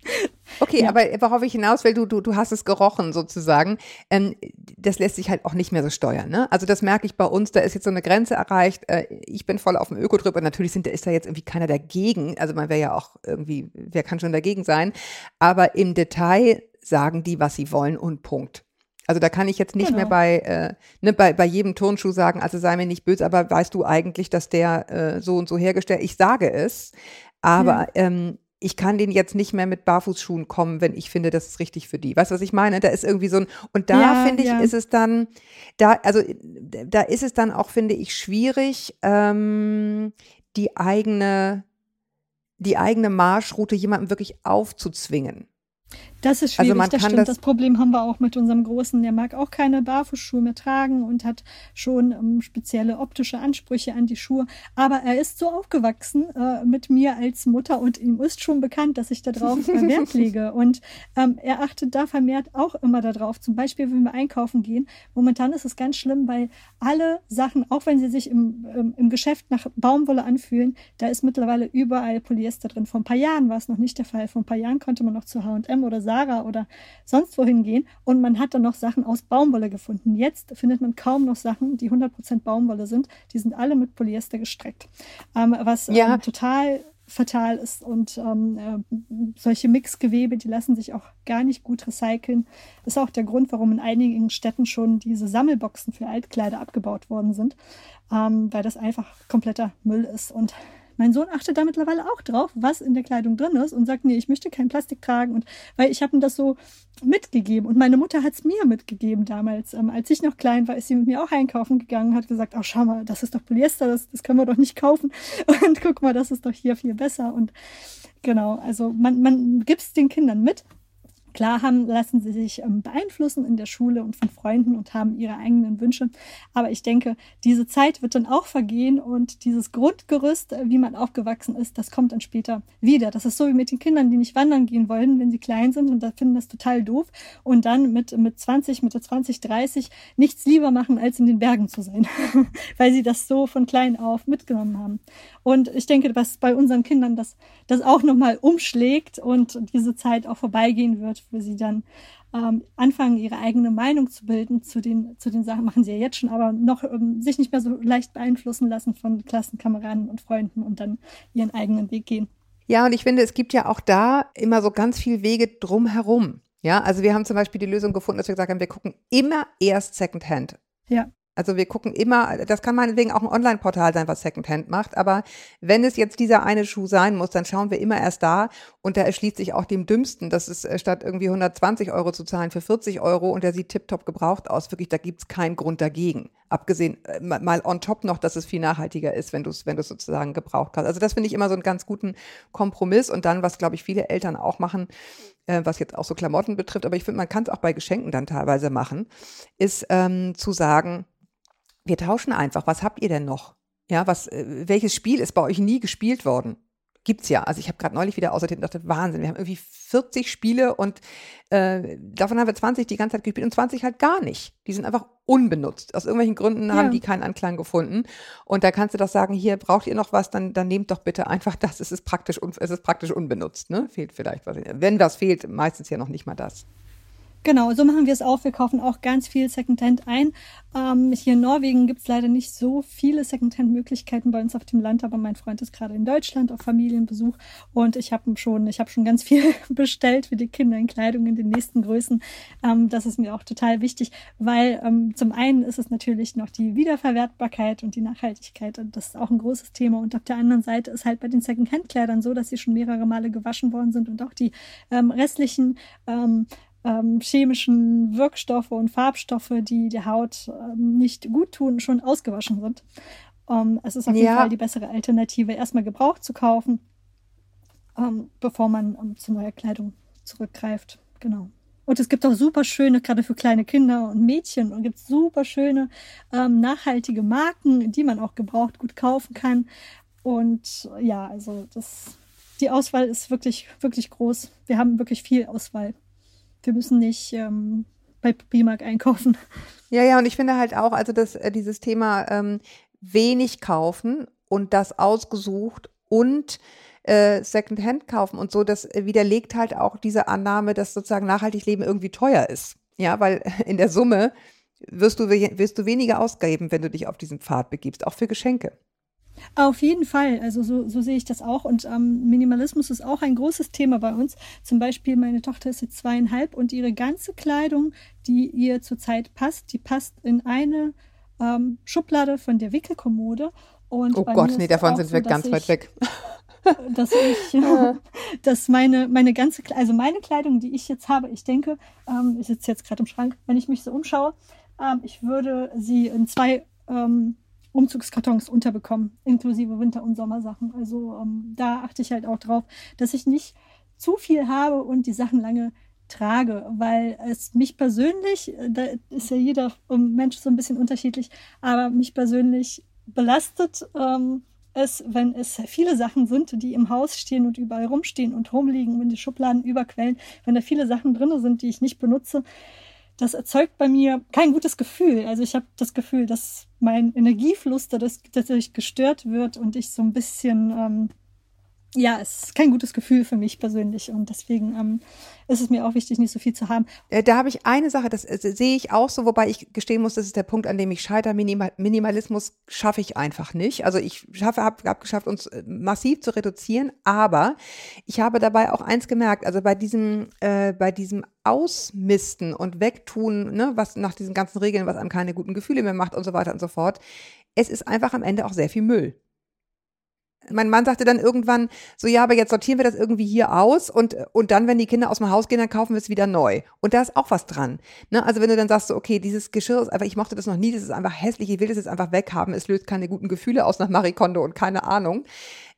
Okay, ja. aber worauf ich hinaus will, du, du, du hast es gerochen sozusagen. Ähm, das lässt sich halt auch nicht mehr so steuern. Ne? Also das merke ich bei uns, da ist jetzt so eine Grenze erreicht. Äh, ich bin voll auf dem Ökotrip und natürlich sind, ist da jetzt irgendwie keiner dagegen. Also man wäre ja auch irgendwie, wer kann schon dagegen sein? Aber im Detail sagen die, was sie wollen und Punkt. Also da kann ich jetzt nicht genau. mehr bei, äh, ne, bei, bei jedem Turnschuh sagen, also sei mir nicht böse, aber weißt du eigentlich, dass der äh, so und so hergestellt, ich sage es, aber ja. ähm, ich kann den jetzt nicht mehr mit Barfußschuhen kommen, wenn ich finde, das ist richtig für die. Weißt du, was ich meine? Da ist irgendwie so ein, und da ja, finde ich, ja. ist es dann, da, also da ist es dann auch, finde ich, schwierig, ähm, die eigene, die eigene Marschroute jemandem wirklich aufzuzwingen. Das ist schwierig, also das stimmt. Das, das, Problem haben wir auch mit unserem Großen. Der mag auch keine Barfußschuhe mehr tragen und hat schon ähm, spezielle optische Ansprüche an die Schuhe. Aber er ist so aufgewachsen äh, mit mir als Mutter und ihm ist schon bekannt, dass ich darauf Wert lege. Und ähm, er achtet da vermehrt auch immer darauf. Zum Beispiel, wenn wir einkaufen gehen. Momentan ist es ganz schlimm, weil alle Sachen, auch wenn sie sich im, ähm, im Geschäft nach Baumwolle anfühlen, da ist mittlerweile überall Polyester drin. Vor ein paar Jahren war es noch nicht der Fall. Vor ein paar Jahren konnte man noch zu H&M oder Sarah oder sonst wohin gehen und man hat dann noch Sachen aus Baumwolle gefunden. Jetzt findet man kaum noch Sachen, die 100% Baumwolle sind. Die sind alle mit Polyester gestreckt. Ähm, was Ja. ähm, total fatal ist und ähm, äh, solche Mixgewebe, die lassen sich auch gar nicht gut recyceln. Ist auch der Grund, warum in einigen Städten schon diese Sammelboxen für Altkleider abgebaut worden sind, ähm, weil das einfach kompletter Müll ist. Und mein Sohn achtet da mittlerweile auch drauf, was in der Kleidung drin ist und sagt, nee, ich möchte kein Plastik tragen. Und weil ich habe ihm das so mitgegeben und meine Mutter hat es mir mitgegeben damals. Ähm, als ich noch klein war, ist sie mit mir auch einkaufen gegangen, hat gesagt, oh schau mal, das ist doch Polyester, das, das können wir doch nicht kaufen. Und guck mal, das ist doch hier viel besser. Und genau, also man, man gibt es den Kindern mit. Klar haben, lassen sie sich ähm, beeinflussen in der Schule und von Freunden und haben ihre eigenen Wünsche. Aber ich denke, diese Zeit wird dann auch vergehen und dieses Grundgerüst, äh, wie man aufgewachsen ist, das kommt dann später wieder. Das ist so wie mit den Kindern, die nicht wandern gehen wollen, wenn sie klein sind und da finden das total doof und dann mit, mit 20, Mitte 20, 30 nichts lieber machen, als in den Bergen zu sein, weil sie das so von klein auf mitgenommen haben. Und ich denke, dass bei unseren Kindern das, das auch nochmal umschlägt und diese Zeit auch vorbeigehen wird, wo sie dann ähm, anfangen, ihre eigene Meinung zu bilden zu den, zu den Sachen, machen sie ja jetzt schon, aber noch ähm, sich nicht mehr so leicht beeinflussen lassen von Klassenkameraden und Freunden und dann ihren eigenen Weg gehen. Ja, und ich finde, es gibt ja auch da immer so ganz viel Wege drumherum. Ja, also wir haben zum Beispiel die Lösung gefunden, dass wir gesagt haben, wir gucken immer erst Secondhand. Ja. Also wir gucken immer, das kann meinetwegen auch ein Online-Portal sein, was Secondhand macht, aber wenn es jetzt dieser eine Schuh sein muss, dann schauen wir immer erst da und da erschließt sich auch dem Dümmsten, dass es äh, statt irgendwie 120 Euro zu zahlen für 40 Euro und der sieht tiptop gebraucht aus, wirklich, da gibt's keinen Grund dagegen. Abgesehen äh, mal on top noch, dass es viel nachhaltiger ist, wenn du es wenn du's sozusagen gebraucht hast. Also das finde ich immer so einen ganz guten Kompromiss und dann, was glaube ich viele Eltern auch machen, äh, was jetzt auch so Klamotten betrifft, aber ich finde, man kann es auch bei Geschenken dann teilweise machen, ist ähm, zu sagen, wir tauschen einfach. Was habt ihr denn noch? Ja, was, äh, welches Spiel ist bei euch nie gespielt worden? Gibt's ja. Also ich habe gerade neulich wieder aussortiert und dachte, Wahnsinn, wir haben irgendwie 40 Spiele und äh, davon haben wir 20 die ganze Zeit gespielt und 20 halt gar nicht. Die sind einfach unbenutzt. Aus irgendwelchen Gründen Ja. haben die keinen Anklang gefunden. Und da kannst du doch sagen, hier braucht ihr noch was, dann, dann nehmt doch bitte einfach das. Es ist praktisch, es ist praktisch unbenutzt. Ne? Fehlt vielleicht was. Wenn was fehlt, meistens ja noch nicht mal das. Genau, so machen wir es auch. Wir kaufen auch ganz viel Secondhand ein. Ähm, hier in Norwegen gibt es leider nicht so viele Secondhand-Möglichkeiten bei uns auf dem Land, aber mein Freund ist gerade in Deutschland auf Familienbesuch und ich habe schon, ich habe schon ganz viel bestellt für die Kinder in Kleidung in den nächsten Größen. Ähm, das ist mir auch total wichtig, weil ähm, zum einen ist es natürlich noch die Wiederverwertbarkeit und die Nachhaltigkeit und das ist auch ein großes Thema. Und auf der anderen Seite ist halt bei den Secondhand-Kleidern so, dass sie schon mehrere Male gewaschen worden sind und auch die ähm, restlichen ähm, ähm, chemischen Wirkstoffe und Farbstoffe, die der Haut ähm, nicht gut tun, schon ausgewaschen sind. Ähm, es ist auf jeden Ja. Fall die bessere Alternative, erstmal gebraucht zu kaufen, ähm, bevor man ähm, zu neuer Kleidung zurückgreift. Genau. Und es gibt auch super schöne, gerade für kleine Kinder und Mädchen, und gibt super schöne ähm, nachhaltige Marken, die man auch gebraucht gut kaufen kann. Und ja, also das, die Auswahl ist wirklich, wirklich groß. Wir haben wirklich viel Auswahl. Wir müssen nicht ähm, bei Primark einkaufen. Ja, ja, und ich finde halt auch, also das, äh, dieses Thema ähm, wenig kaufen und das ausgesucht und äh, Secondhand kaufen und so, das äh, widerlegt halt auch diese Annahme, dass sozusagen nachhaltig Leben irgendwie teuer ist. Ja, weil in der Summe wirst du, wirst du weniger ausgeben, wenn du dich auf diesen Pfad begibst, auch für Geschenke. Auf jeden Fall, also so, so sehe ich das auch. Und ähm, Minimalismus ist auch ein großes Thema bei uns. Zum Beispiel, meine Tochter ist jetzt zweieinhalb und ihre ganze Kleidung, die ihr zurzeit passt, die passt in eine ähm, Schublade von der Wickelkommode. Und Oh Gott, nee, davon sind so, wir dass ganz weit weg. Dass ich, dass meine, meine ganze, also meine Kleidung, die ich jetzt habe, ich denke, ähm, ich sitze jetzt gerade im Schrank, wenn ich mich so umschaue, ähm, ich würde sie in zwei ähm, Umzugskartons unterbekommen, inklusive Winter- und Sommersachen. Also ähm, da achte ich halt auch drauf, dass ich nicht zu viel habe und die Sachen lange trage, weil es mich persönlich, äh, da ist ja jeder ähm, Mensch so ein bisschen unterschiedlich, aber mich persönlich belastet ähm, es, wenn es viele Sachen sind, die im Haus stehen und überall rumstehen und rumliegen und die Schubladen überquellen, wenn da viele Sachen drin sind, die ich nicht benutze, das erzeugt bei mir kein gutes Gefühl. Also ich habe das Gefühl, dass mein Energiefluss dadurch, gestört wird und ich so ein bisschen ähm, ja, es ist kein gutes Gefühl für mich persönlich und deswegen ähm, ist es mir auch wichtig, nicht so viel zu haben. Äh, Da habe ich eine Sache, das äh, sehe ich auch so, wobei ich gestehen muss, das ist der Punkt, an dem ich scheitere. Minimal, Minimalismus schaffe ich einfach nicht. Also ich schaffe, habe hab geschafft, uns äh, massiv zu reduzieren, aber ich habe dabei auch eins gemerkt, also bei diesem, äh, bei diesem Ausmisten und Wegtun, ne, was nach diesen ganzen Regeln, was einem keine guten Gefühle mehr macht und so weiter und so fort, es ist einfach am Ende auch sehr viel Müll mein Mann sagte dann irgendwann so, ja, aber jetzt sortieren wir das irgendwie hier aus und, und dann, wenn die Kinder aus dem Haus gehen, dann kaufen wir es wieder neu. Und da ist auch was dran. Ne? Also wenn du dann sagst, so, okay, dieses Geschirr ist einfach, ich mochte das noch nie, das ist einfach hässlich, ich will das jetzt einfach weghaben, es löst keine guten Gefühle aus nach Marie Kondo und keine Ahnung.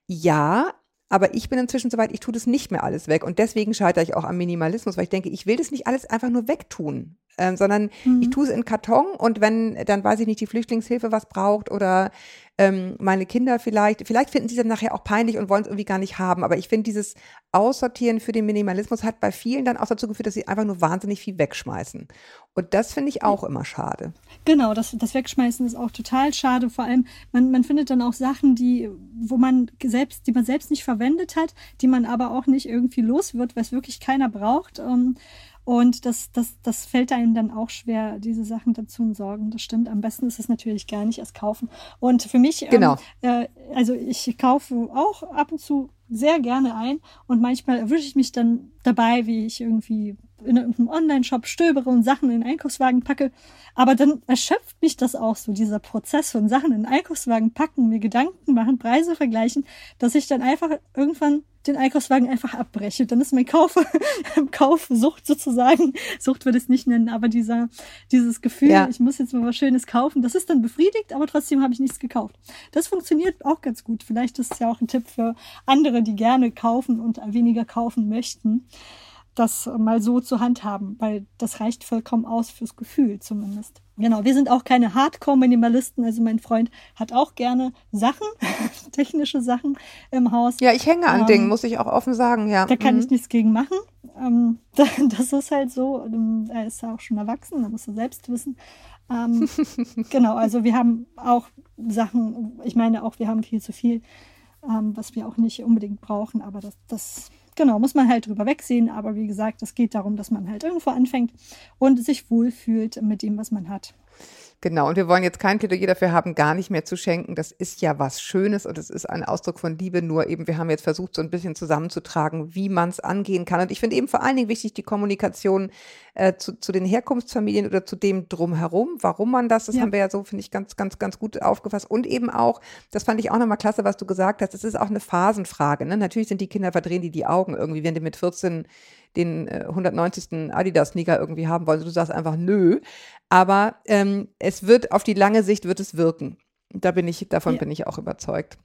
Ja, aber ich bin inzwischen soweit, ich tue das nicht mehr alles weg. Und deswegen scheitere ich auch am Minimalismus, weil ich denke, ich will das nicht alles einfach nur wegtun, ähm, sondern ich tue es in Karton und wenn dann weiß ich nicht, die Flüchtlingshilfe was braucht oder ähm, meine Kinder vielleicht, vielleicht finden sie es dann nachher auch peinlich und wollen es irgendwie gar nicht haben. Aber ich finde, dieses Aussortieren für den Minimalismus hat bei vielen dann auch dazu geführt, dass sie einfach nur wahnsinnig viel wegschmeißen. Und das finde ich auch immer schade. Genau, das, das Wegschmeißen ist auch total schade. Vor allem, man, man findet dann auch Sachen, die, wo man selbst, die man selbst nicht verwendet hat, die man aber auch nicht irgendwie los wird, weil es wirklich keiner braucht. Ähm, und das, das, das fällt einem dann auch schwer, diese Sachen dazu entsorgen. Das stimmt. Am besten ist es natürlich gar nicht erst kaufen. Und für mich, Genau. ähm, äh, also ich kaufe auch ab und zu sehr gerne ein und manchmal erwische ich mich dann dabei, wie ich irgendwie in irgendeinem Online-Shop stöbere und Sachen in den Einkaufswagen packe. Aber dann erschöpft mich das auch so, dieser Prozess von Sachen in den Einkaufswagen packen, mir Gedanken machen, Preise vergleichen, dass ich dann einfach irgendwann den Einkaufswagen einfach abbreche. Dann ist mein Kauf, Kaufsucht sozusagen, Sucht würde ich es nicht nennen, aber dieser, dieses Gefühl, Ja. ich muss jetzt mal was Schönes kaufen, das ist dann befriedigt, aber trotzdem habe ich nichts gekauft. Das funktioniert auch ganz gut. Vielleicht ist es ja auch ein Tipp für andere, die gerne kaufen und weniger kaufen möchten, das mal so zu handhaben, weil das reicht vollkommen aus fürs Gefühl zumindest. Genau, wir sind auch keine Hardcore-Minimalisten. Also mein Freund hat auch gerne Sachen, technische Sachen im Haus. Ja, ich hänge an Ähm, Dingen, muss ich auch offen sagen, ja. Da kann Mhm. ich nichts gegen machen. Ähm, das ist halt so. Ähm, Er ist ja auch schon erwachsen, da muss er selbst wissen. Ähm, genau, also wir haben auch Sachen, ich meine auch, wir haben viel zu viel, ähm, was wir auch nicht unbedingt brauchen, aber das, das, genau, muss man halt drüber wegsehen. Aber wie gesagt, es geht darum, dass man halt irgendwo anfängt und sich wohlfühlt mit dem, was man hat. Genau, und wir wollen jetzt kein Plädoyer dafür haben, gar nicht mehr zu schenken. Das ist ja was Schönes und es ist ein Ausdruck von Liebe. Nur eben, wir haben jetzt versucht, so ein bisschen zusammenzutragen, wie man es angehen kann. Und ich finde eben vor allen Dingen wichtig die Kommunikation äh, zu, zu den Herkunftsfamilien oder zu dem drumherum, warum man das, das Ja. haben wir ja so, finde ich, ganz, ganz, ganz gut aufgefasst. Und eben auch, das fand ich auch nochmal klasse, was du gesagt hast, es ist auch eine Phasenfrage. Ne? Natürlich sind die Kinder, verdrehen die die Augen irgendwie, wenn die mit 14 den äh, 190. Adidas-Sneaker irgendwie haben wollen. Du sagst einfach nö. Aber ähm, es wird auf die lange Sicht wird es wirken. Da bin ich, davon Ja. bin ich auch überzeugt.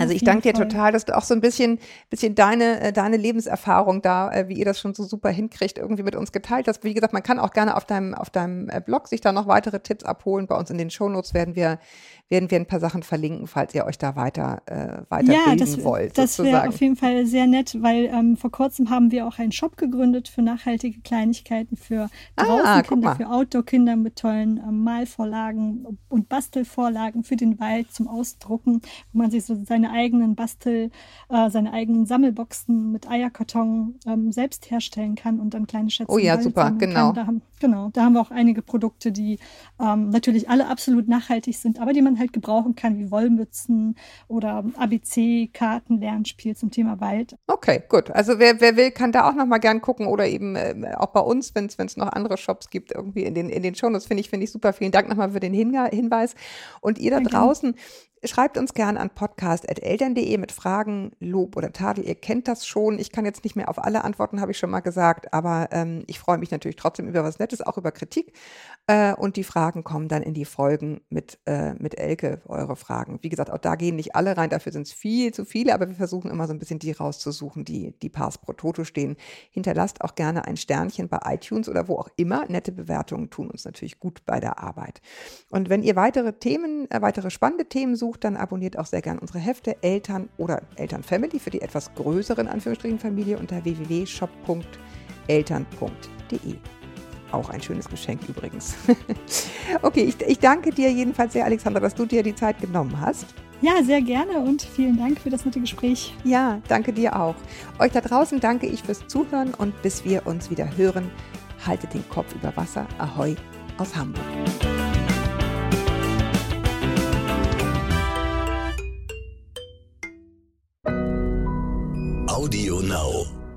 Also ich danke dir total, dass du auch so ein bisschen, bisschen deine, äh, deine Lebenserfahrung da, äh, wie ihr das schon so super hinkriegt, irgendwie mit uns geteilt hast. Wie gesagt, man kann auch gerne auf deinem, auf deinem äh, Blog sich da noch weitere Tipps abholen. Bei uns in den Shownotes werden wir, werden wir ein paar Sachen verlinken, falls ihr euch da weiter, äh, weiter ja, das, wollt. das wäre auf jeden Fall sehr nett, weil ähm, vor kurzem haben wir auch einen Shop gegründet für nachhaltige Kleinigkeiten, für Ah, draußen guck mal. Kinder, für Outdoor-Kinder mit tollen ähm, Malvorlagen und Bastelvorlagen für den Wald zum Ausdrucken, wo man sich so seine eigenen Bastel, äh, seine eigenen Sammelboxen mit Eierkarton ähm, selbst herstellen kann und dann kleine Schätze Oh ja, super, genau. Da haben, genau, da haben wir auch einige Produkte, die ähm, natürlich alle absolut nachhaltig sind, aber die man halt gebrauchen kann, wie Wollmützen oder ABC-Karten, Lernspiel zum Thema Wald. Okay, gut. Also wer, wer will, kann da auch noch mal gern gucken oder eben äh, auch bei uns, wenn es noch andere Shops gibt, irgendwie in den, in den Shownotes, finde ich, finde ich super. Vielen Dank nochmal für den Hinga- Hinweis. Und ihr da Danke. draußen, schreibt uns gern an podcast.eltern.de mit Fragen, Lob oder Tadel. Ihr kennt das schon. Ich kann jetzt nicht mehr auf alle antworten, habe ich schon mal gesagt, aber ähm, ich freue mich natürlich trotzdem über was Nettes, auch über Kritik. Äh, und die Fragen kommen dann in die Folgen mit, äh, mit Elke, eure Fragen. Wie gesagt, auch da gehen nicht alle rein, dafür sind es viel zu viele, aber wir versuchen immer so ein bisschen die rauszusuchen, die, die Pars pro Toto stehen. Hinterlasst auch gerne ein Sternchen bei iTunes oder wo auch immer. Nette Bewertungen tun uns natürlich gut bei der Arbeit. Und wenn ihr weitere Themen, äh, weitere spannende Themen sucht, dann abonniert auch sehr gern unsere Hefte Eltern oder Elternfamily für die etwas größeren Anführungsstrichen Familie unter www.shop.eltern.de. Auch ein schönes Geschenk übrigens. okay, ich, ich danke dir jedenfalls sehr, Alexandra, dass du dir die Zeit genommen hast. Ja, sehr gerne und vielen Dank für das nette Gespräch. Ja, danke dir auch. Euch da draußen danke ich fürs Zuhören und bis wir uns wieder hören, haltet den Kopf über Wasser. Ahoi aus Hamburg. Audio Now.